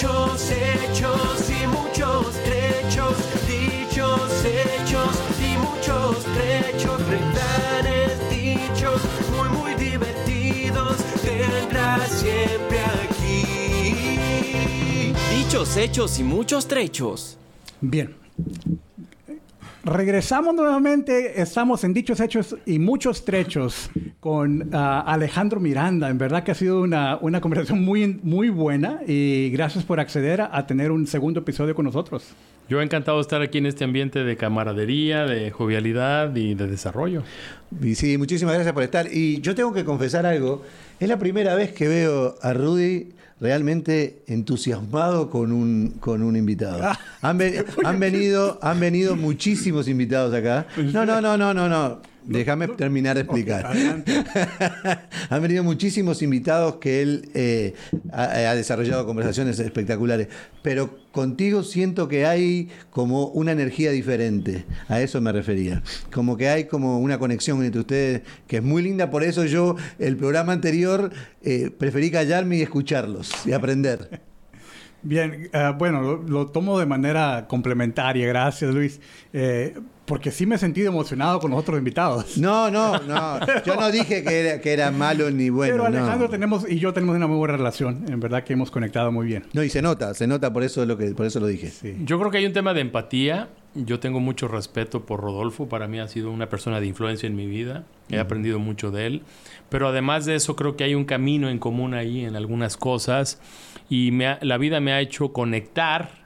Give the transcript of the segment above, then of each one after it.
Dichos, hechos y muchos trechos. Dichos, hechos y muchos trechos. Refranes dichos muy, muy divertidos. Tendrás siempre aquí. Dichos, hechos y muchos trechos. Bien. Regresamos nuevamente, estamos en Dichos Hechos y muchos trechos con ah, Alejandro Miranda. En verdad que ha sido una, una conversación muy, muy buena y gracias por acceder a, a tener un segundo episodio con nosotros. Yo he encantado de estar aquí en este ambiente de camaradería, de jovialidad y de desarrollo. Y sí, muchísimas gracias por estar. Y yo tengo que confesar algo. Es la primera vez que veo a Rudy realmente entusiasmado con un, con un invitado. Han, ve- han venido, han venido muchísimos invitados acá. No, no, no, no, no, no. Déjame terminar de explicar. Han venido muchísimos invitados que él eh, ha, ha desarrollado conversaciones espectaculares, pero contigo siento que hay como una energía diferente. A eso me refería. Como que hay como una conexión entre ustedes que es muy linda. Por eso yo el programa anterior eh, preferí callarme y escucharlos y aprender. Bien, ah, bueno, lo, lo tomo de manera complementaria, gracias Luis, Eh, porque sí me he sentido emocionado con los otros invitados. No, no, no. Yo no dije que era, que era malo ni bueno. Pero Alejandro no. tenemos y yo tenemos una muy buena relación, en verdad que hemos conectado muy bien. No, y se nota, se nota, por eso, es lo que, por eso lo dije. Sí. Yo creo que hay un tema de empatía. Yo tengo mucho respeto por Rodolfo. Para mí ha sido una persona de influencia en mi vida. He aprendido mucho de él. Pero además de eso, creo que hay un camino en común ahí en algunas cosas. Y me ha- la vida me ha hecho conectar.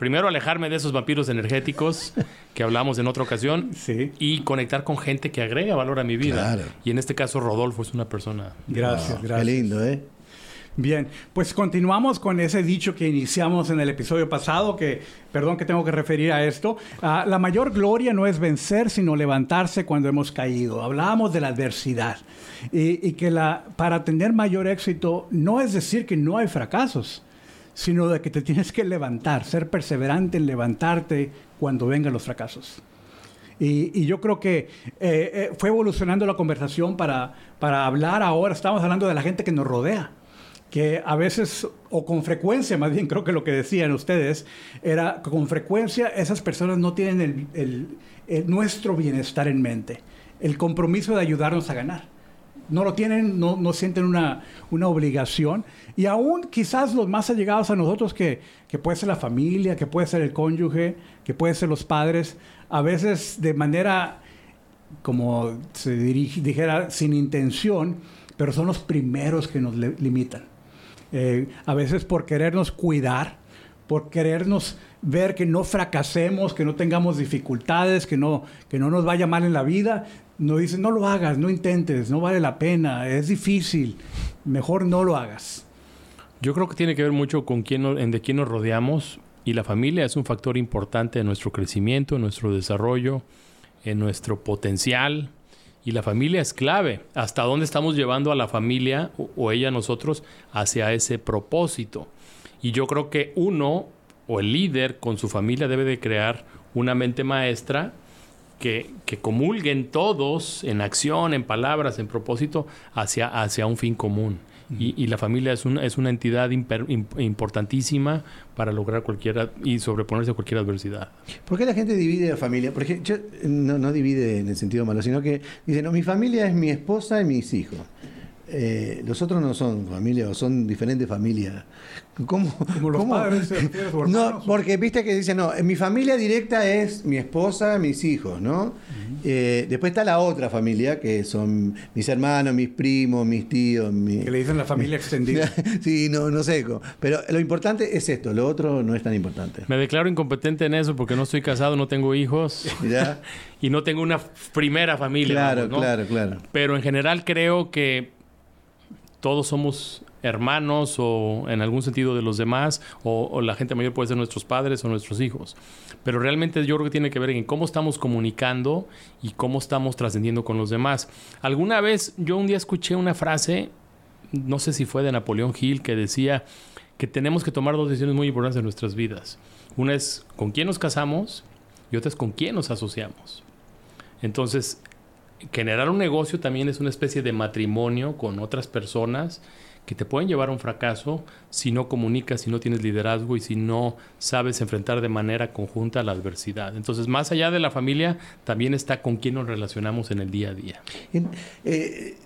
Primero, alejarme de esos vampiros energéticos que hablamos en otra ocasión. Sí. Y conectar con gente que agrega valor a mi vida. Claro. Y en este caso, Rodolfo es una persona. Gracias, Qué gracias. lindo, ¿eh? Bien, pues continuamos con ese dicho que iniciamos en el episodio pasado, que, perdón que tengo que referir a esto. Ah, la mayor gloria no es vencer, sino levantarse cuando hemos caído. Hablábamos de la adversidad y, y que la, para tener mayor éxito no es decir que no hay fracasos, sino de que te tienes que levantar, ser perseverante en levantarte cuando vengan los fracasos. Y, y yo creo que eh, eh, fue evolucionando la conversación para, para hablar ahora, estamos hablando de la gente que nos rodea, que a veces, o con frecuencia, más bien creo que lo que decían ustedes, era que con frecuencia esas personas no tienen el, el- el- nuestro bienestar en mente, el compromiso de ayudarnos a ganar. No lo tienen, no, no sienten una, una obligación. Y aún quizás los más allegados a nosotros, que, que puede ser la familia, que puede ser el cónyuge, que puede ser los padres, a veces de manera, como se dirige- dijera, sin intención, pero son los primeros que nos limitan. Eh, a veces por querernos cuidar, por querernos ver que no fracasemos, que no tengamos dificultades, que no, que no nos vaya mal en la vida, nos dicen, no lo hagas, no intentes, no vale la pena, es difícil, mejor no lo hagas. Yo creo que tiene que ver mucho con quién, en de quién nos rodeamos y la familia es un factor importante en nuestro crecimiento, en nuestro desarrollo, en nuestro potencial y la familia es clave. Hasta dónde estamos llevando a la familia o, o ella nosotros hacia ese propósito. Y yo creo que uno o el líder con su familia debe de crear una mente maestra que, que comulguen todos en acción, en palabras, en propósito, hacia, hacia un fin común. Y, y la familia es una, es una entidad imper- im- importantísima para lograr cualquier y sobreponerse a cualquier adversidad. ¿Por qué la gente divide a familia? Porque yo, no, no divide en el sentido malo, sino que dice, no, mi familia es mi esposa y mis hijos. Eh, los otros no son familia o son diferentes familias. ¿Cómo? Como los cómo? padres, ¿te refieres, o No, porque viste que dicen, no, mi familia directa es mi esposa, mis hijos, ¿no? Eh, después está la otra familia, que son mis hermanos, mis primos, mis tíos, mi- Que le dicen la familia extendida. sí, no, no sé. cómo. Pero lo importante es esto, lo otro no es tan importante. Me declaro incompetente en eso porque no estoy casado, no tengo hijos ¿Ya? y no tengo una primera familia. Claro, vamos, ¿no? claro, claro. Pero en general creo que todos somos hermanos o en algún sentido de los demás, o, la gente mayor puede ser nuestros padres o nuestros hijos. Pero realmente yo creo que tiene que ver en cómo estamos comunicando y cómo estamos trascendiendo con los demás. Alguna vez yo un día escuché una frase, no sé si fue de Napoleón Hill, que decía que tenemos que tomar dos decisiones muy importantes en nuestras vidas. Una es con quién nos casamos y otra es con quién nos asociamos. Entonces, generar un negocio también es una especie de matrimonio con otras personas que te pueden llevar a un fracaso si no comunicas, si no tienes liderazgo y si no sabes enfrentar de manera conjunta la adversidad. Entonces, más allá de la familia, también está con quién nos relacionamos en el día a día. Eh,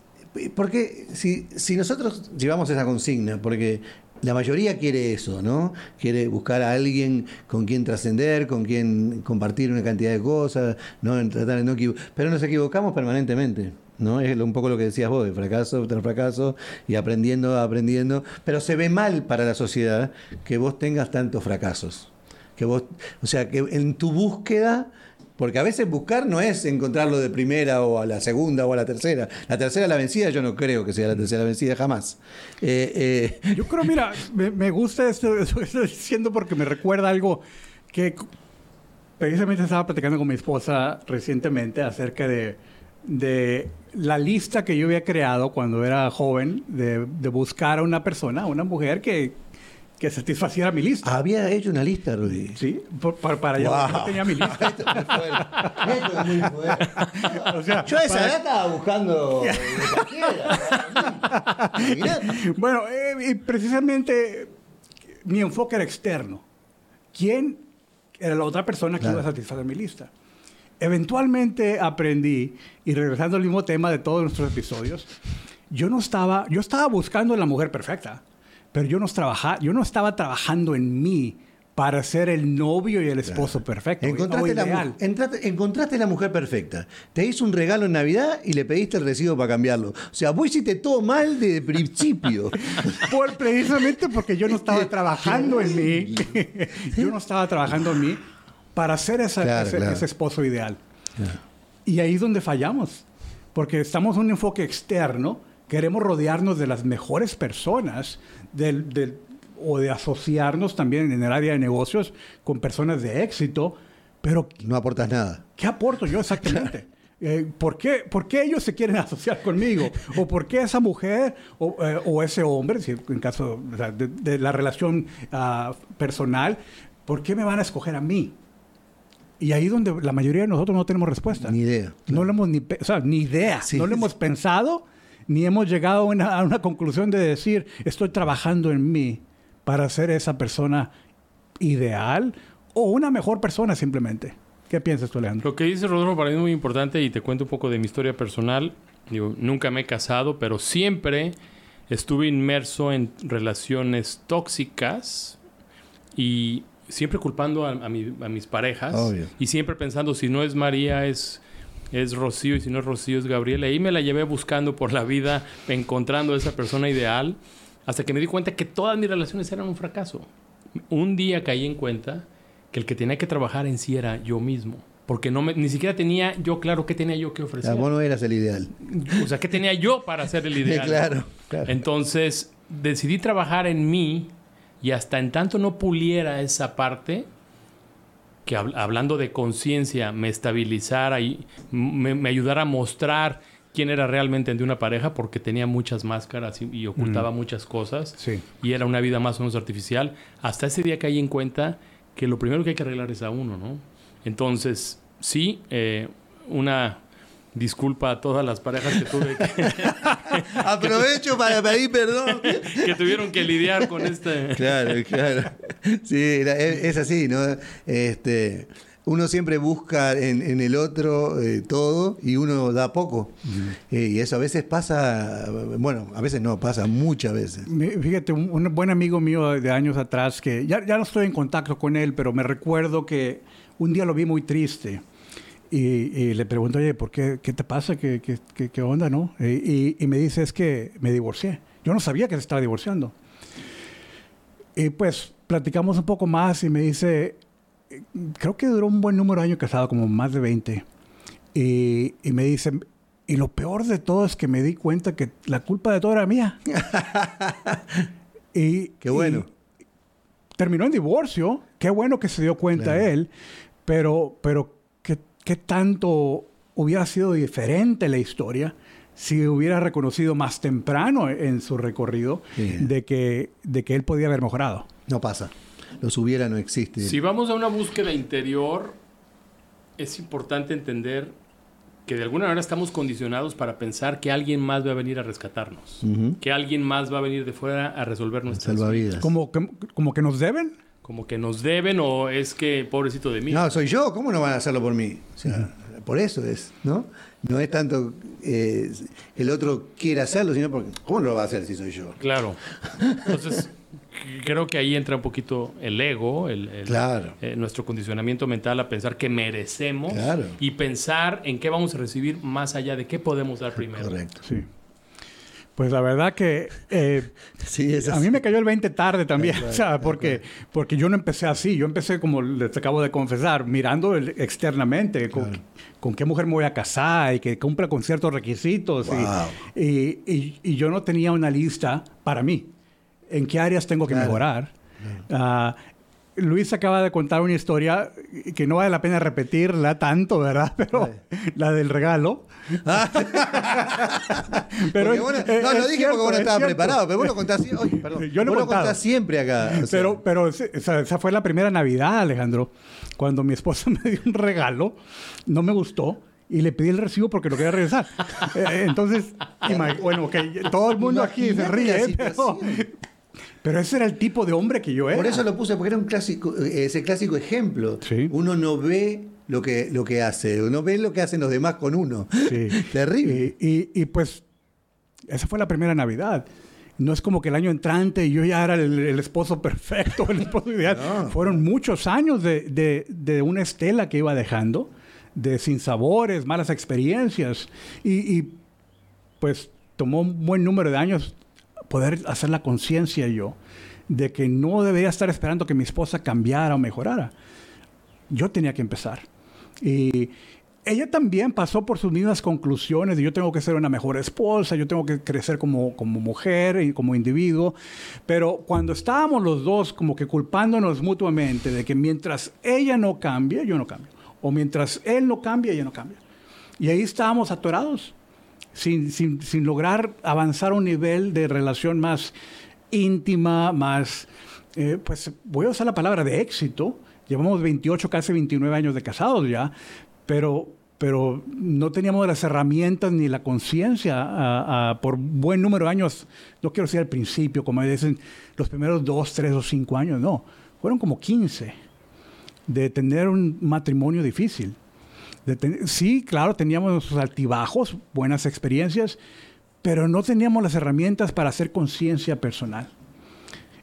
porque si, si nosotros llevamos esa consigna, porque la mayoría quiere eso, ¿no? Quiere buscar a alguien con quien trascender, con quien compartir una cantidad de cosas, ¿no? Tratar no Pero nos equivocamos permanentemente. ¿no? Es un poco lo que decías vos, de fracaso tras fracaso y aprendiendo, aprendiendo. Pero se ve mal para la sociedad que vos tengas tantos fracasos. Que vos, o sea, que en tu búsqueda, porque a veces buscar no es encontrarlo de primera o a la segunda o a la tercera. La tercera la vencida, yo no creo que sea la tercera vencida jamás. Eh, eh, Yo creo, mira, me, me gusta esto, eso que estoy diciendo porque me recuerda algo que precisamente estaba platicando con mi esposa recientemente acerca de, de la lista que yo había creado cuando era joven de, de buscar a una persona, a una mujer que, que satisfaciera mi lista. había hecho una lista, Rudy. Sí, por- para, para allá Wow. no tenía mi lista. Esto es muy fuerte. Esto es muy fuerte. O sea, Yo esa para- edad estaba buscando. Bueno, eh, y precisamente mi enfoque era externo. ¿Quién era la otra persona que Claro. iba a satisfacer mi lista? Eventualmente aprendí, y regresando al mismo tema de todos nuestros episodios, yo no estaba, yo estaba buscando la mujer perfecta, pero yo no, trabaja, yo no estaba trabajando en mí para ser el novio y el esposo perfecto. o Encontraste la, encontraste la mujer perfecta. Te hizo un regalo en Navidad y le pediste el recibo para cambiarlo. O sea, vos hiciste todo mal de principio. Por, precisamente porque yo no estaba trabajando en mí. yo no estaba trabajando en mí para ser esa- Claro, ese, claro. ese esposo ideal. Y ahí es donde fallamos. Porque estamos en un enfoque externo. Queremos rodearnos de las mejores personas del, del- o de asociarnos también en el área de negocios con personas de éxito. Pero, No aportas nada. ¿qué aporto yo exactamente? Eh, ¿por, qué, por qué ellos se quieren asociar conmigo? ¿O por qué esa mujer o, eh, o ese hombre, si en caso o sea, de, de la relación ah, personal, ¿por qué me van a escoger a mí? Y ahí donde la mayoría de nosotros no tenemos respuesta. Ni idea. No lo hemos ni, o sea, ni idea. Sí. No lo hemos pensado, ni hemos llegado a una, a una conclusión de decir, estoy trabajando en mí para ser esa persona ideal o una mejor persona simplemente. ¿Qué piensas tú, Leandro? Lo que dice Rodolfo para mí es muy importante y te cuento un poco de mi historia personal. Digo, nunca me he casado, pero siempre estuve inmerso en relaciones tóxicas y siempre culpando a, a mi- a mis parejas Obvio. y siempre pensando si no es María es es Rocío y si no es Rocío es Gabriela. Y ahí me la llevé buscando por la vida, encontrando a esa persona ideal, hasta que me di cuenta que todas mis relaciones eran un fracaso. Un día caí en cuenta que el que tenía que trabajar en sí era yo mismo. Porque no me- ni siquiera tenía yo claro qué tenía yo que ofrecer. sea, vos no eras el ideal. O sea, qué tenía yo para ser el ideal. Claro, claro. Entonces, decidí trabajar en mí y hasta en tanto no puliera esa parte, que hab- hablando de conciencia, me estabilizara y me, me ayudara a mostrar quién era realmente de una pareja, porque tenía muchas máscaras y, y ocultaba muchas cosas. Sí. Y era una vida más o menos artificial. Hasta ese día caí en cuenta que lo primero que hay que arreglar es a uno, ¿no? Entonces, sí, eh, una disculpa a todas las parejas que tuve que, Aprovecho para pedir perdón. que tuvieron que lidiar con este... Claro, claro. Sí, era- es, así, ¿no? Este, uno siempre busca en, en el otro eh, todo y uno da poco. Eh, y eso a veces pasa, bueno, a veces no, pasa muchas veces. Fíjate, un, un buen amigo mío de años atrás, que ya, ya no estoy en contacto con él, pero me recuerdo que un día lo vi muy triste. Y, y le pregunto, oye, ¿por qué, qué te pasa? ¿Qué, qué, qué- qué onda, no? Y, y- y me dice, es que me divorcié. Yo no sabía que se estaba divorciando. Y pues platicamos un poco más y me dice, eh, creo que duró un buen número de años casado, como más de 20. Y, y me dice, y lo peor de todo es que me di cuenta que la culpa de todo era mía. y, Qué bueno. y terminó en divorcio. Qué bueno que se dio cuenta Claro. él. Pero, pero ¿qué, tanto hubiera sido diferente la historia si hubiera reconocido más temprano en su recorrido Sí. de, que, de que él podía haber mejorado? No pasa. Los hubiera no existe. Si vamos a una búsqueda interior, es importante entender que de alguna manera estamos condicionados para pensar que alguien más va a venir a rescatarnos, que alguien más va a venir de fuera a resolver nuestras Salvavidas. Como que, como que nos deben. Como que nos deben o es que pobrecito de mí. No, soy yo, ¿cómo no van a hacerlo por mí? O sea, por eso es, ¿no? No es tanto eh, el otro quiere hacerlo, sino porque, ¿cómo no lo va a hacer si soy yo? Claro. Entonces, creo que ahí entra un poquito el ego, el, el- Claro. eh, nuestro condicionamiento mental a pensar que merecemos Claro. y pensar en qué vamos a recibir más allá de qué podemos dar primero. Correcto. Sí. Pues la verdad que eh, Sí, es a mí me cayó el 20 tarde también, o sea, porque, porque yo no empecé así, yo empecé como les acabo de confesar, mirando el- externamente, con, con qué mujer me voy a casar y que cumpla con ciertos requisitos. y- Wow. Y, y- y yo no tenía una lista para mí, en qué áreas tengo que Claro. mejorar. Ah, Luis acaba de contar una historia que no vale la pena repetirla tanto, ¿verdad? Pero la del regalo. Pero es- no, no, lo dije cierto, porque vos no es estabas cierto. preparado, pero vos lo contás, sie- oye, perdón, Yo lo he vos lo contás siempre acá. o sea, Pero, esa, esa fue la primera Navidad, Alejandro, cuando mi esposa me dio un regalo, no me gustó y le pedí el recibo porque lo quería regresar. Eh, entonces, bueno, ok, todo el mundo aquí se ríe, pero. Pero ese era el tipo de hombre que yo era. Por eso lo puse, porque era un clásico, eh, ese clásico ejemplo. Sí. Uno no ve lo que, lo que hace, uno ve lo que hacen los demás con uno. Sí. Terrible. Y, y- y, pues, esa fue la primera Navidad. No es como que el año entrante yo ya era el, el esposo perfecto, el esposo ideal. No. Fueron muchos años de, de- de una estela que iba dejando, de sinsabores, malas experiencias. Y, y, pues tomó un buen número de años poder hacer la conciencia yo de que no debería estar esperando que mi esposa cambiara o mejorara. Yo tenía que empezar. Y ella también pasó por sus mismas conclusiones de yo tengo que ser una mejor esposa, yo tengo que crecer como, como mujer y como individuo. Pero cuando estábamos los dos como que culpándonos mutuamente de que mientras ella no cambie, yo no cambio. O mientras él no cambie, ella no cambia. Y ahí estábamos atorados, sin, sin, sin lograr avanzar a un nivel de relación más íntima, más, eh, pues voy a usar la palabra de éxito. Llevamos 28, casi 29 años de casados ya, pero, pero no teníamos las herramientas ni la conciencia por buen número de años, no quiero decir al principio, como dicen, los primeros dos, tres o cinco años, no, fueron como 15 de tener un matrimonio difícil. De ten- sí, claro, teníamos nuestros altibajos, buenas experiencias, pero no teníamos las herramientas para hacer conciencia personal.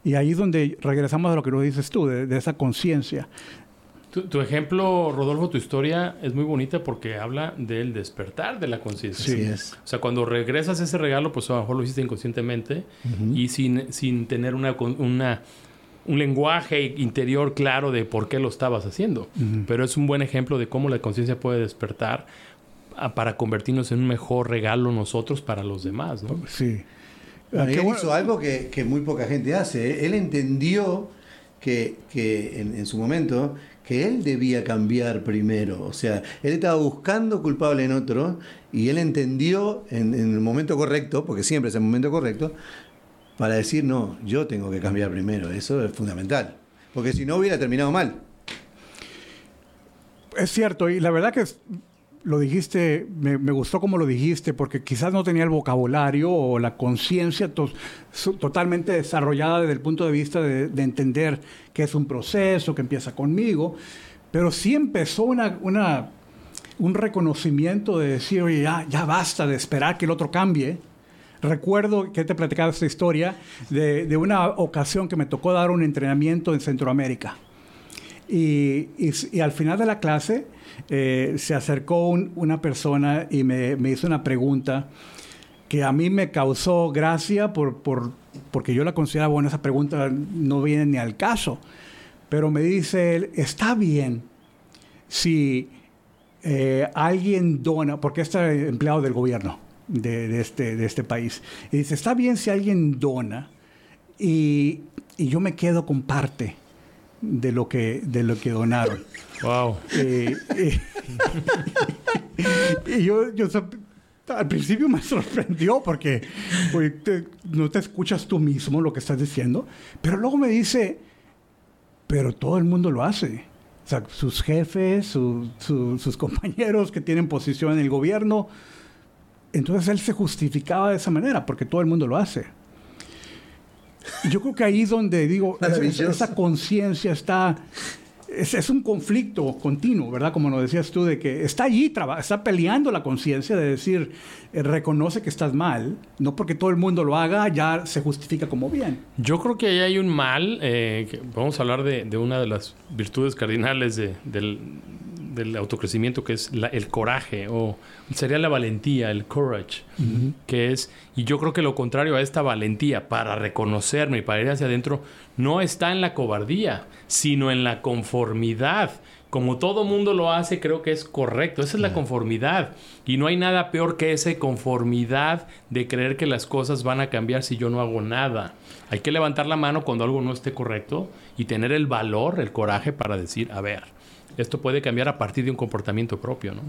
Y ahí es donde regresamos a lo que nos dices tú, de, de esa conciencia. Tu, tu ejemplo, Rodolfo, tu historia es muy bonita porque habla del despertar de la conciencia. Así es. O sea, cuando regresas ese regalo, pues a lo mejor lo hiciste inconscientemente y sin, sin tener una, una- un lenguaje interior claro de por qué lo estabas haciendo. Pero es un buen ejemplo de cómo la conciencia puede despertar a- para convertirnos en un mejor regalo nosotros para los demás, ¿no? Sí. Bueno, Ah, él bueno. hizo algo que, que muy poca gente hace. ¿eh? Él entendió que, que en, en su momento que él debía cambiar primero. O sea, él estaba buscando culpable en otro y él entendió en, en el momento correcto, porque siempre es el momento correcto, para decir, no, yo tengo que cambiar primero. Eso es fundamental. Porque si no hubiera terminado mal. Es cierto, y la verdad que lo dijiste, me, gustó como lo dijiste, porque quizás no tenía el vocabulario o la conciencia totalmente desarrollada desde el punto de vista de, de entender que es un proceso, que empieza conmigo, pero sí empezó una- un reconocimiento de decir, oye, ya, ya basta de esperar que el otro cambie. Recuerdo que te he platicado esta historia de, una ocasión que me tocó dar un entrenamiento en Centroamérica. Y, al final de la clase eh, se acercó un- una persona y me, hizo una pregunta que a mí me causó gracia por, por- porque yo la consideraba, bueno, esa pregunta no viene ni al caso. Pero me dice él, está bien si eh, alguien dona, porque este es empleado del gobierno de, de este, de este país, y dice, está bien si alguien dona y, y yo me quedo con parte de lo que, de lo que donaron. Wow. Eh, eh, y yo, yo al principio me sorprendió porque te- no te escuchas tú mismo lo que estás diciendo, pero luego me dice, pero todo el mundo lo hace. sea, sus jefes, su- su- sus compañeros que tienen posición en el gobierno. Entonces él se justificaba de esa manera, porque todo el mundo lo hace. Y yo creo que ahí es donde digo, esa- esa conciencia está, es, es un conflicto continuo, ¿verdad? Como lo decías tú, de que está allí, traba- está peleando la conciencia de decir, eh, reconoce que estás mal, no porque todo el mundo lo haga, ya se justifica como bien. Yo creo que ahí hay un mal. eh, que vamos a hablar de, de una de las virtudes cardinales de- del, del autocrecimiento, que es la- el coraje, o sería la valentía, el courage, que es, y yo creo que lo contrario a esta valentía para reconocerme y para ir hacia adentro, no está en la cobardía, sino en la conformidad. Como todo mundo lo hace, creo que es correcto. Esa es la conformidad. Y no hay nada peor que esa conformidad de creer que las cosas van a cambiar si yo no hago nada. Hay que levantar la mano cuando algo no esté correcto y tener el valor, el coraje para decir, a ver, esto puede cambiar a partir de un comportamiento propio, ¿no?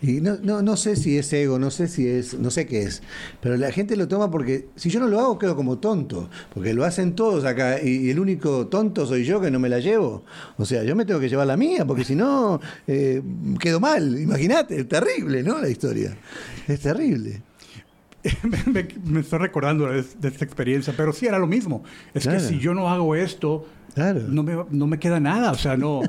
Y no, no, no sé si es ego, no sé si es, no sé qué es, pero la gente lo toma porque si yo no lo hago quedo como tonto, porque lo hacen todos acá y, el único tonto soy yo que no me la llevo. O sea, yo me tengo que llevar la mía, porque si no eh, quedo mal. Imagínate, es terrible, ¿no? La historia. Es terrible. Me, me- me estoy recordando de, de esta experiencia, pero sí era lo mismo. Es Claro. que si yo no hago esto, Claro. no, me, no me queda nada. O sea, no. o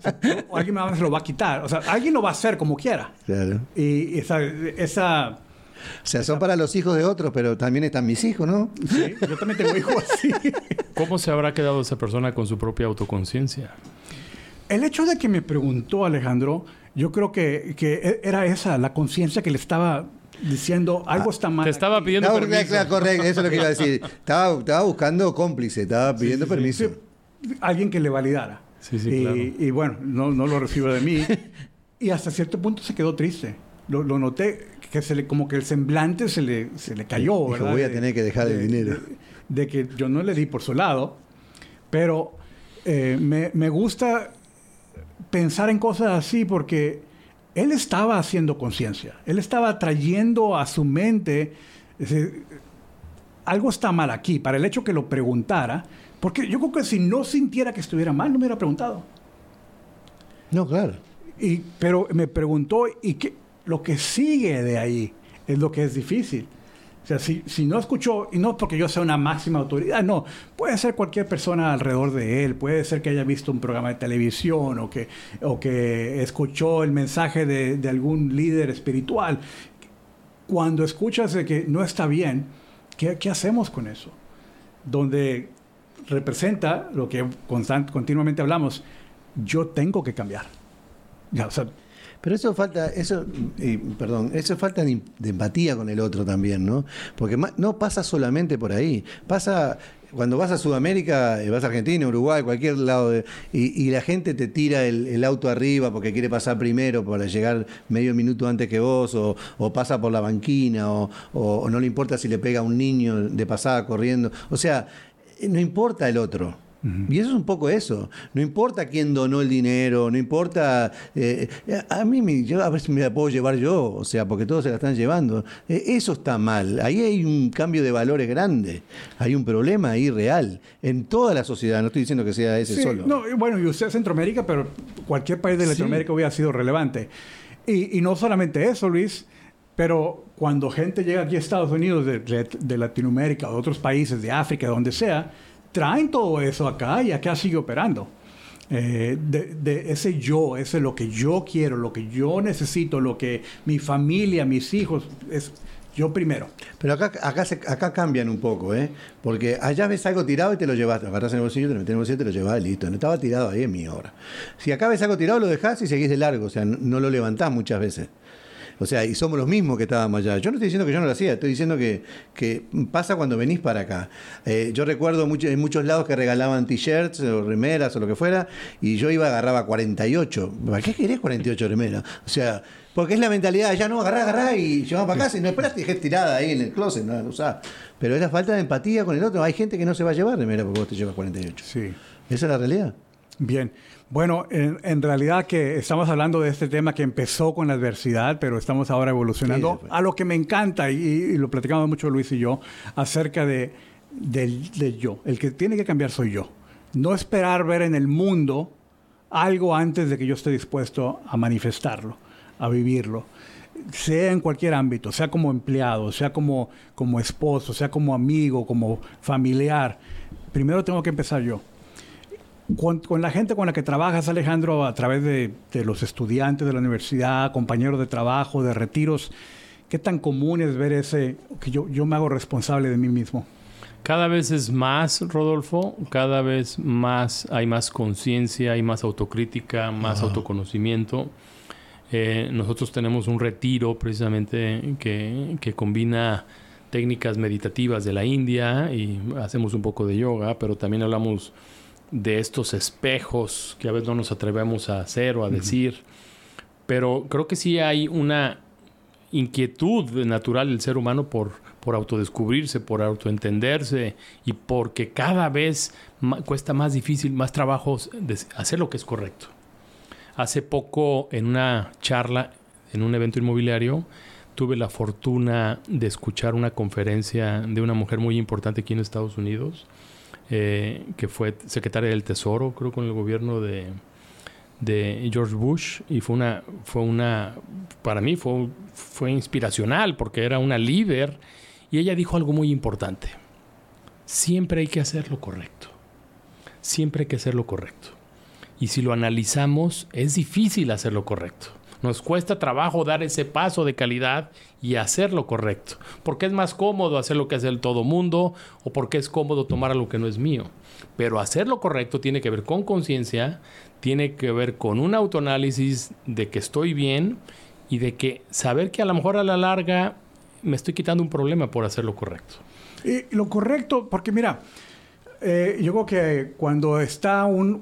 sea, alguien más se lo va a quitar. O sea, alguien lo va a hacer como quiera. Claro. Y esa. esa O sea, son para los hijos de otros, pero también están mis hijos, ¿no? sí, yo también tengo hijos así. ¿Cómo se habrá quedado esa persona con su propia autoconciencia? El hecho de que me preguntó Alejandro, yo creo que, que e- era esa, la conciencia que le estaba diciendo algo está mal. Te estaba aquí". pidiendo Estaba- permiso. claro, correcto, eso es lo que iba a decir. Estaba, estaba buscando cómplice, estaba pidiendo permiso. Sí, alguien que le validara. Sí, sí, y, claro. y bueno, no, no lo recibo de mí. y hasta cierto punto se quedó triste. Lo, lo noté que se le, como que el semblante se le, se le cayó, Dijo, ¿verdad? "Voy a tener que dejar el de- dinero". De, de que yo no le di por su lado, pero eh, me, me gusta pensar en cosas así porque él estaba haciendo conciencia. Él estaba trayendo a su mente decir, algo está mal aquí. Para el hecho que lo preguntara, porque yo creo que si no sintiera que estuviera mal, no me hubiera preguntado. No, claro. Y, pero me preguntó, y que lo que sigue de ahí es lo que es difícil. O sea, si, si no escuchó, y no porque yo sea una máxima autoridad, no, puede ser cualquier persona alrededor de él, puede ser que haya visto un programa de televisión o que, o que escuchó el mensaje de, de algún líder espiritual. Cuando escuchas de que no está bien, ¿qué, qué hacemos con eso? Donde representa lo que constant- continuamente hablamos, yo tengo que cambiar. Ya, o sea, Pero eso falta, eso, y, perdón, eso falta de, de empatía con el otro también, ¿no? Porque no pasa solamente por ahí, pasa cuando vas a Sudamérica, eh, vas a Argentina, Uruguay, cualquier lado, de- y, y la gente te tira el, el auto arriba porque quiere pasar primero para llegar medio minuto antes que vos, o, o pasa por la banquina, o, o- o no le importa si le pega a un niño de pasada corriendo. O sea, eh, no importa el otro. Y eso es un poco eso. No importa quién donó el dinero, no importa. eh, a mí, me- yo a ver si me la puedo llevar yo, o sea, porque todos se la están llevando. Eh, eso está mal. Ahí hay un cambio de valores grande. Hay un problema ahí real. En toda la sociedad. No estoy diciendo que sea ese Sí, solo. No, bueno, y usted es Centroamérica, pero cualquier país de Sí. Latinoamérica hubiera sido relevante. Y, y no solamente eso, Luis, pero cuando gente llega aquí a Estados Unidos de, de- de Latinoamérica o de otros países, de África, donde sea, traen todo eso acá y acá sigue operando. Eh, de, ese yo, ese lo que yo quiero, lo que yo necesito, lo que mi familia, mis hijos, es yo primero. Pero acá, acá, cambian un poco, ¿eh? Porque allá ves algo tirado y te lo llevas, lo agarras en el bolsillo, te lo metes en el bolsillo, te lo llevas listo. No estaba tirado ahí en mi hora. Si acá ves algo tirado, lo dejás y seguís de largo, o sea, no, no lo levantás muchas veces. O sea, y somos los mismos que estábamos allá. Yo no estoy diciendo que yo no lo hacía, estoy diciendo que, que pasa cuando venís para acá. Eh, yo recuerdo mucho, en muchos lados que regalaban t-shirts o remeras o lo que fuera, y yo iba, agarraba 48. ¿Para qué querés 48 remeras? O sea, porque es la mentalidad, ya no, agarrá, agarrá y llevás para casa y no esperás, te dejás tirada ahí en el closet, no la usás. Pero es la falta de empatía con el otro. Hay gente que no se va a llevar remera porque vos te llevas 48. Sí. Esa es la realidad. Bien. Bueno, en, en realidad que estamos hablando de este tema que empezó con la adversidad, pero estamos ahora evolucionando Sí, a lo que me encanta, y, y lo platicamos mucho Luis y yo, acerca de, del, del yo. El que tiene que cambiar soy yo. No esperar ver en el mundo algo antes de que yo esté dispuesto a manifestarlo, a vivirlo. Sea en cualquier ámbito, sea como empleado, sea como, como esposo, sea como amigo, como familiar. Primero tengo que empezar yo. Con, con la gente con la que trabajas, Alejandro, a través de, de los estudiantes de la universidad, compañeros de trabajo, de retiros, ¿qué tan común es ver ese, que yo, yo me hago responsable de mí mismo? Cada vez es más, Rodolfo, cada vez más hay más conciencia, hay más autocrítica, más autoconocimiento. Eh, nosotros tenemos un retiro precisamente que, que combina técnicas meditativas de la India y hacemos un poco de yoga, pero también hablamos de estos espejos que a veces no nos atrevemos a hacer o a decir. Pero creo que sí hay una inquietud natural del ser humano por, por autodescubrirse, por autoentenderse y porque cada vez cuesta más difícil, más trabajo hacer lo que es correcto. Hace poco en una charla, en un evento inmobiliario, tuve la fortuna de escuchar una conferencia de una mujer muy importante aquí en Estados Unidos, eh, que fue secretaria del Tesoro, creo, con el gobierno de, de George Bush y fue una fue una para mí fue fue inspiracional porque era una líder y ella dijo algo muy importante. Siempre hay que hacer lo correcto. Siempre hay que hacer lo correcto. Y si lo analizamos, es difícil hacer lo correcto. Nos cuesta trabajo dar ese paso de calidad y hacer lo correcto. Porque es más cómodo hacer lo que hace el todo mundo o porque es cómodo tomar algo que no es mío. Pero hacer lo correcto tiene que ver con conciencia, tiene que ver con un autoanálisis de que estoy bien y de que saber que a lo mejor a la larga me estoy quitando un problema por hacer lo correcto. Y lo correcto, porque mira, eh, yo creo que cuando está un,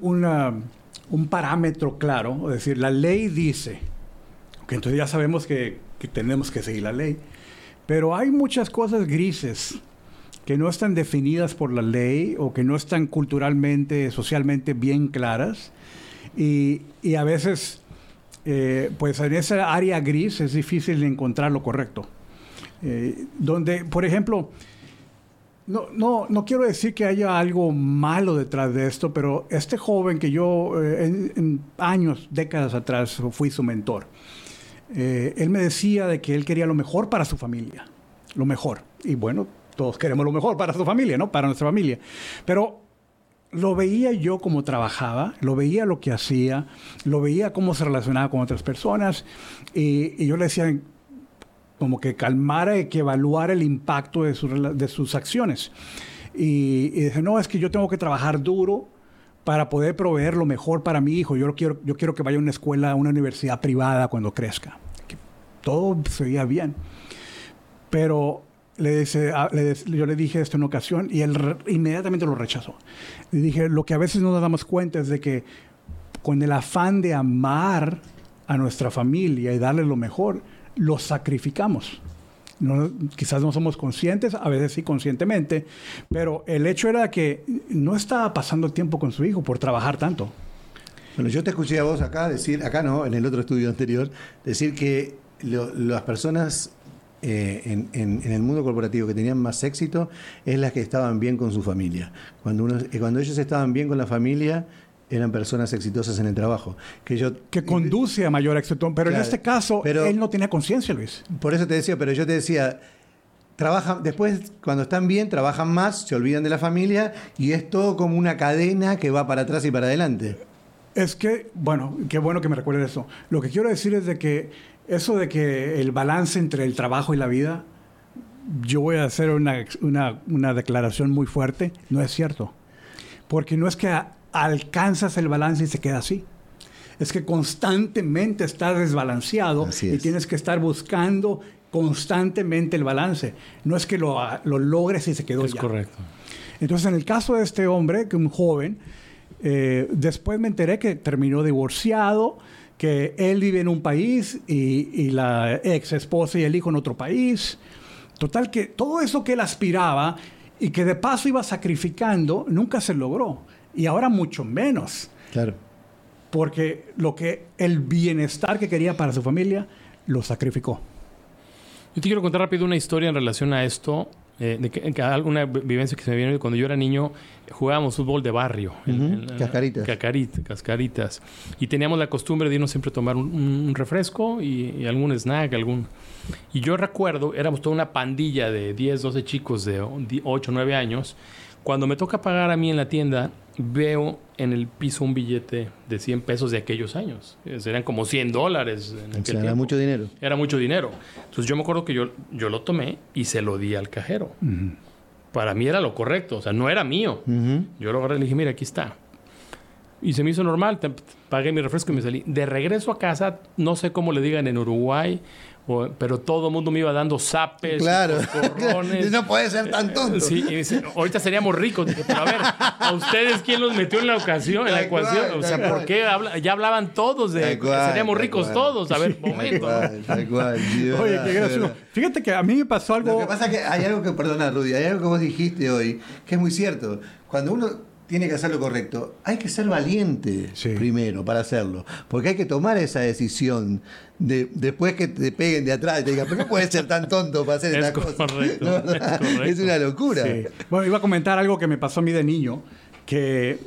un parámetro claro, es decir, la ley dice, entonces ya sabemos que, que tenemos que seguir la ley, pero hay muchas cosas grises que no están definidas por la ley o que no están culturalmente, socialmente bien claras. Y, y a veces, eh, pues en esa área gris es difícil encontrar lo correcto. Eh, donde, por ejemplo, no, no, no quiero decir que haya algo malo detrás de esto, pero este joven que yo eh, en, en años, décadas atrás, fui su mentor, eh, él me decía de que él quería lo mejor para su familia, lo mejor. Y bueno, todos queremos lo mejor para su familia, ¿no? Para nuestra familia. Pero lo veía yo como trabajaba, lo veía lo que hacía, lo veía cómo se relacionaba con otras personas y, yo le decía como que calmara y que evaluara el impacto de, rela- de sus acciones. Y, y dije, no, es que yo tengo que trabajar duro para poder proveer lo mejor para mi hijo. Yo, quiero, yo quiero que vaya a una escuela, a una universidad privada cuando crezca. Todo se veía bien. Pero le dice- a- le des- yo le dije esto en ocasión y él inmediatamente lo rechazó. Le dije, lo que a veces no nos damos cuenta es de que con el afán de amar a nuestra familia y darle lo mejor, lo sacrificamos. No- quizás no somos conscientes, a veces sí conscientemente, pero el hecho era que no estaba pasando tiempo con su hijo por trabajar tanto. Bueno, yo te escuché a vos acá decir, acá no, en el otro estudio anterior, decir que las personas eh, en, en- en el mundo corporativo que tenían más éxito es las que estaban bien con su familia. Cuando, uno, eh, cuando ellos estaban bien con la familia, eran personas exitosas en el trabajo. Que yo, Que conduce a mayor éxito, pero en este caso pero- él no tenía conciencia, Luis. Por eso te decía, pero yo te decía, trabajan, después cuando están bien, trabajan más, se olvidan de la familia y es todo como una cadena que va para atrás y para adelante. Es que, bueno, qué bueno que me recuerdes eso. Lo que quiero decir es de que eso de que el balance entre el trabajo y la vida, yo voy a hacer una, una, una declaración muy fuerte, no es cierto. Porque no es que a- alcanzas el balance y se queda así. Es que constantemente estás desbalanceado Así y es. tienes que estar buscando constantemente el balance. No es que lo, lo logres y se quedó Es ya. correcto. Entonces, en el caso de este hombre, que un joven, eh, después me enteré que terminó divorciado, que él vive en un país y, y la ex esposa y el hijo en otro país. Total que todo eso que él aspiraba y que de paso iba sacrificando, nunca se logró. Y ahora mucho menos. Claro. Porque lo que el bienestar que quería para su familia lo sacrificó. Yo te quiero contar rápido una historia en relación a esto. eh, de que, que alguna vivencia que se me viene cuando yo era niño, jugábamos fútbol de barrio. Ujú, cascaritas. Cacarit- cascaritas. Y teníamos la costumbre de irnos siempre a tomar un, un refresco y, y algún snack, algún... Y yo recuerdo, éramos toda una pandilla de 10, 12 chicos de 8, 9 años. Cuando me toca pagar a mí en la tienda, veo en el piso un billete de 100 pesos de aquellos años. Serían como 100 dólares. En O aquel sea, era tiempo. mucho dinero. Era mucho dinero. Entonces yo me acuerdo que yo, yo lo tomé y se lo di al cajero. Para mí era lo correcto, o sea, no era mío. Yo lo agarré y le dije, mira, aquí está. Y se me hizo normal, te- pagué mi refresco y me salí. De regreso a casa, no sé cómo le digan en Uruguay, o- pero todo el mundo me iba dando zapes, Claro. no puede ser tan tonto. Sí, y dice, ahorita seríamos ricos. Dije, pero a ver, ¿a ustedes quién los metió en la ocasión, en la cual, ecuación? O sea, ¿por qué habla- ya hablaban todos de cual, seríamos ricos cual. todos? A ver, momento. Oye, qué gracioso. Fíjate que a mí me pasó algo. Lo que pasa es que hay algo que, perdona Rudy, hay algo que vos dijiste hoy que es muy cierto. Cuando uno tiene que hacer lo correcto, hay que ser valiente Sí. primero para hacerlo. Porque hay que tomar esa decisión de, después que te peguen de atrás y te digan, pero no puedes ser tan tonto para hacer Es esta cosa. No, es correcto. es una locura. Sí. Bueno, iba a comentar algo que me pasó a mí de niño, que,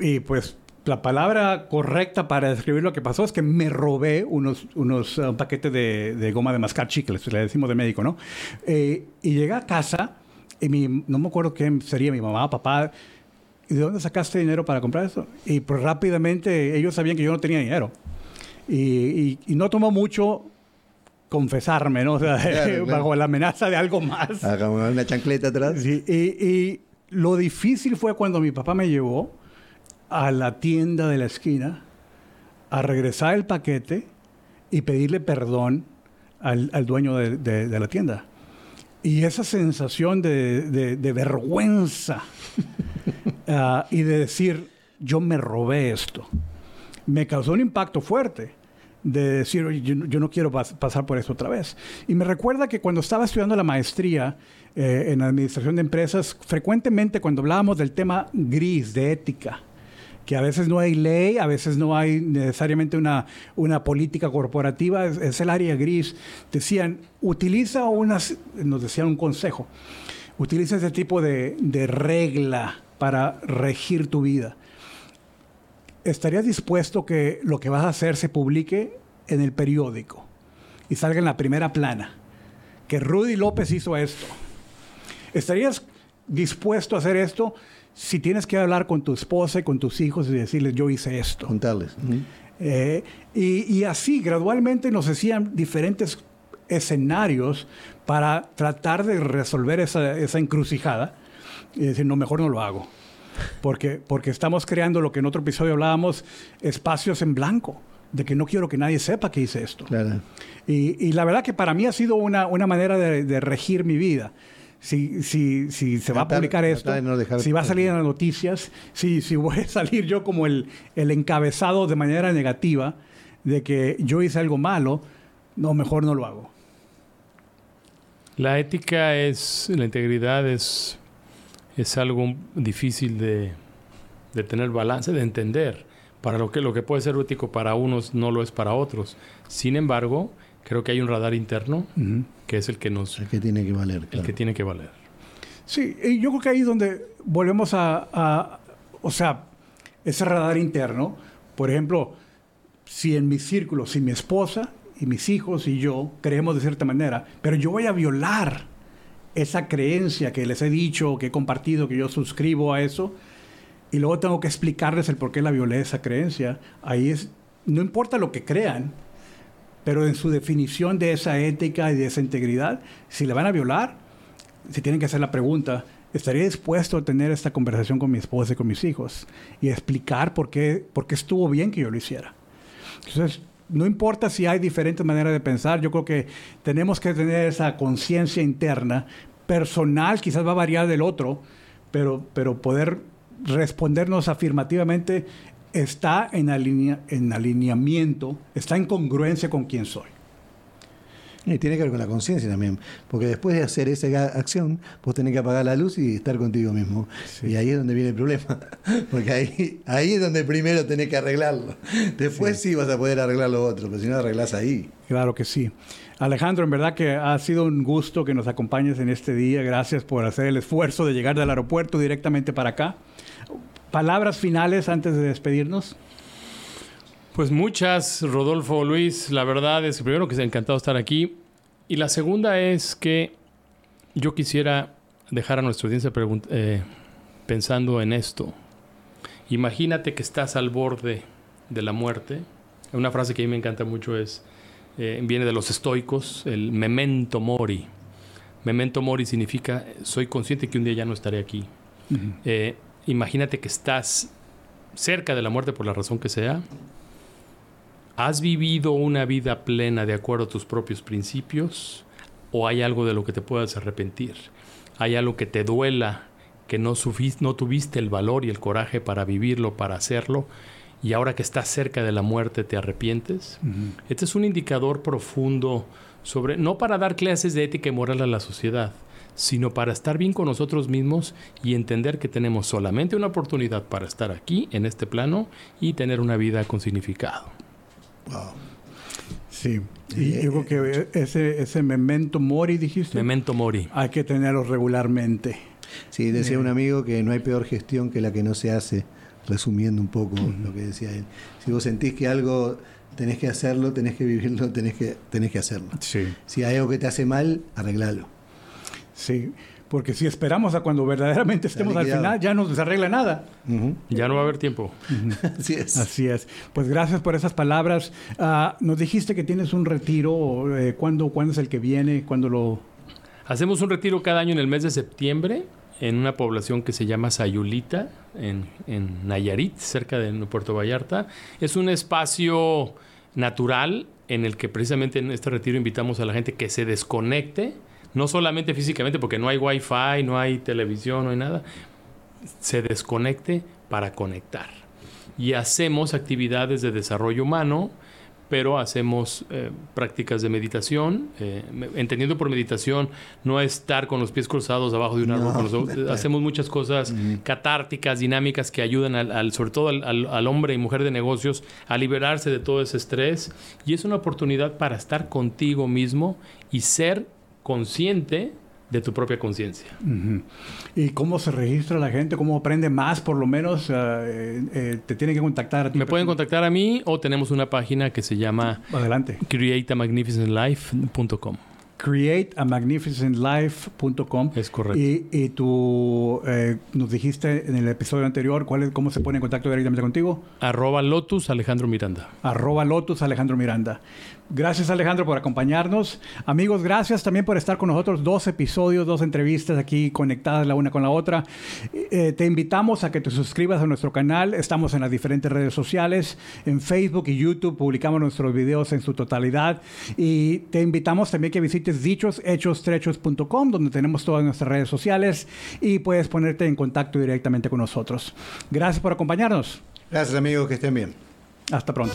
y pues la palabra correcta para describir lo que pasó es que me robé unos, unos paquetes de, de goma de mascar chicles, le decimos de médico, ¿no? Eh, y llegué a casa, y mi, no me acuerdo quién sería, mi mamá, papá, ¿y de dónde sacaste dinero para comprar eso? Y pues rápidamente ellos sabían que yo no tenía dinero. Y, y- y no tomó mucho confesarme, ¿no? O sea, Claro, claro. bajo la amenaza de algo más. Hagamos una chancleta atrás. Sí, y, y lo difícil fue cuando mi papá me llevó a la tienda de la esquina a regresar el paquete y pedirle perdón al, al dueño de, de- de la tienda. Y esa sensación de- de vergüenza ah, y de decir, yo me robé esto, me causó un impacto fuerte de decir, "Oye, yo, yo no quiero pas- pasar por eso otra vez. Y me recuerda que cuando estaba estudiando la maestría eh, en administración de empresas, frecuentemente cuando hablábamos del tema gris, de ética, que a veces no hay ley, a veces no hay necesariamente una, una política corporativa, es, es el área gris. Decían, utiliza unas, nos decían un consejo, utiliza ese tipo de, de regla para regir tu vida. ¿Estarías dispuesto que lo que vas a hacer se publique en el periódico y salga en la primera plana? Que Rudy López hizo esto. ¿Estarías dispuesto a hacer esto si tienes que hablar con tu esposa y con tus hijos y decirles yo hice esto? Contarles. Eh, y, y así gradualmente nos hacían diferentes escenarios para tratar de resolver esa, esa encrucijada y decir, no, mejor no lo hago. Porque, porque estamos creando lo que en otro episodio hablábamos, espacios en blanco, de que no quiero que nadie sepa que hice esto. Claro. Y, y la verdad que para mí ha sido una, una manera de, de regir mi vida. Si, si, si se va a publicar esto, tratar de no dejar- si va a salir en las noticias, si, si voy a salir yo como el, el encabezado de manera negativa de que yo hice algo malo, no, mejor no lo hago. La ética es, la integridad es, es algo difícil de, de tener balance, de entender. Para lo que, lo que puede ser ético para unos no lo es para otros. Sin embargo, creo que hay un radar interno que es el que nos, El que tiene que valer. el claro. que tiene que valer. Sí, y yo creo que ahí es donde volvemos a, a- o sea, ese radar interno. Por ejemplo, si en mi círculo, si mi esposa y mis hijos y yo creemos de cierta manera, pero yo voy a violar esa creencia que les he dicho, que he compartido, que yo suscribo a eso, y luego tengo que explicarles el por qué la violé esa creencia, ahí es, no importa lo que crean, pero en su definición de esa ética y de esa integridad, si le van a violar, se tienen que hacer la pregunta, ¿estaría dispuesto a tener esta conversación con mi esposa y con mis hijos? Y explicar por qué, por qué estuvo bien que yo lo hiciera. Entonces, no importa si hay diferentes maneras de pensar, yo creo que tenemos que tener esa conciencia interna, personal, quizás va a variar del otro, pero, pero poder respondernos afirmativamente está en, alinea- en alineamiento, está en congruencia con quién soy. Y tiene que ver con la conciencia también, porque después de hacer esa acción, vos tenés que apagar la luz y estar contigo mismo. Y ahí es donde viene el problema, porque ahí, ahí es donde primero tenés que arreglarlo. Después sí. vas a poder arreglar lo otro, pero si no arreglás ahí. Claro que sí. Alejandro, en verdad que ha sido un gusto que nos acompañes en este día. Gracias por hacer el esfuerzo de llegar del aeropuerto directamente para acá. Palabras finales antes de despedirnos. Pues muchas, Rodolfo, Luis. La verdad es que primero que se ha encantado estar aquí. Y la segunda es que yo quisiera dejar a nuestra audiencia eh, pensando en esto. Imagínate que estás al borde de la muerte. Una frase que a mí me encanta mucho es, eh, viene de los estoicos, el memento mori. Memento mori significa, soy consciente que un día ya no estaré aquí. Eh, imagínate que estás cerca de la muerte por la razón que sea. ¿Has vivido una vida plena de acuerdo a tus propios principios? ¿O hay algo de lo que te puedas arrepentir? ¿Hay algo que te duela, que no, no tuviste el valor y el coraje para vivirlo, para hacerlo? Y ahora que estás cerca de la muerte, ¿te arrepientes? Este es un indicador profundo sobre, no para dar clases de ética y moral a la sociedad, sino para estar bien con nosotros mismos y entender que tenemos solamente una oportunidad para estar aquí, en este plano, y tener una vida con significado. Sí. Y yo creo que ese, ese memento mori, dijiste, Memento mori. hay que tenerlo regularmente. Sí, decía un amigo que no hay peor gestión que la que no se hace, resumiendo un poco lo que decía él. Si vos sentís que algo tenés que hacerlo, tenés que vivirlo, tenés que, tenés que hacerlo. Sí. Si hay algo que te hace mal, arreglalo. Sí. Porque si esperamos a cuando verdaderamente estemos al final, ya no se arregla nada. Ya no va a haber tiempo. Así es. Así es. Pues gracias por esas palabras. Ah, nos dijiste que tienes un retiro. eh, ¿cuándo, ¿Cuándo es el que viene? ¿Cuándo lo...? Hacemos un retiro cada año en el mes de septiembre en una población que se llama Sayulita, en, en Nayarit, cerca de Puerto Vallarta. Es un espacio natural en el que precisamente en este retiro invitamos a la gente que se desconecte, no solamente físicamente, porque no hay wifi, no hay televisión, no hay nada, se desconecte para conectar. Y hacemos actividades de desarrollo humano, pero hacemos eh, prácticas de meditación, eh, entendiendo por meditación no estar con los pies cruzados abajo de un árbol. No. los eh, hacemos muchas cosas catárticas, dinámicas que ayudan al, al- sobre todo al, al- al hombre y mujer de negocios a liberarse de todo ese estrés. Y es una oportunidad para estar contigo mismo y ser consciente de tu propia conciencia. ¿Y cómo se registra la gente? ¿Cómo aprende más, por lo menos? Ah, eh, eh, te tienen que contactar a ti. Me pueden contactar a mí o tenemos una página que se llama Adelante. createamagnificentlife.com. createamagnificentlife.com Es correcto. Y, y tú eh, nos dijiste en el episodio anterior cuál es, cómo se pone en contacto directamente contigo. Arroba Lotus Alejandro Miranda. Arroba Lotus Alejandro Miranda. Gracias Alejandro por acompañarnos. Amigos, gracias también por estar con nosotros. Dos episodios, dos entrevistas aquí conectadas la una con la otra. Eh, te invitamos a que te suscribas a nuestro canal. Estamos en las diferentes redes sociales. En Facebook y YouTube publicamos nuestros videos en su totalidad. Y te invitamos también que visites dichoshechos.com donde tenemos todas nuestras redes sociales y puedes ponerte en contacto directamente con nosotros. Gracias por acompañarnos. Gracias amigos, que estén bien. Hasta pronto.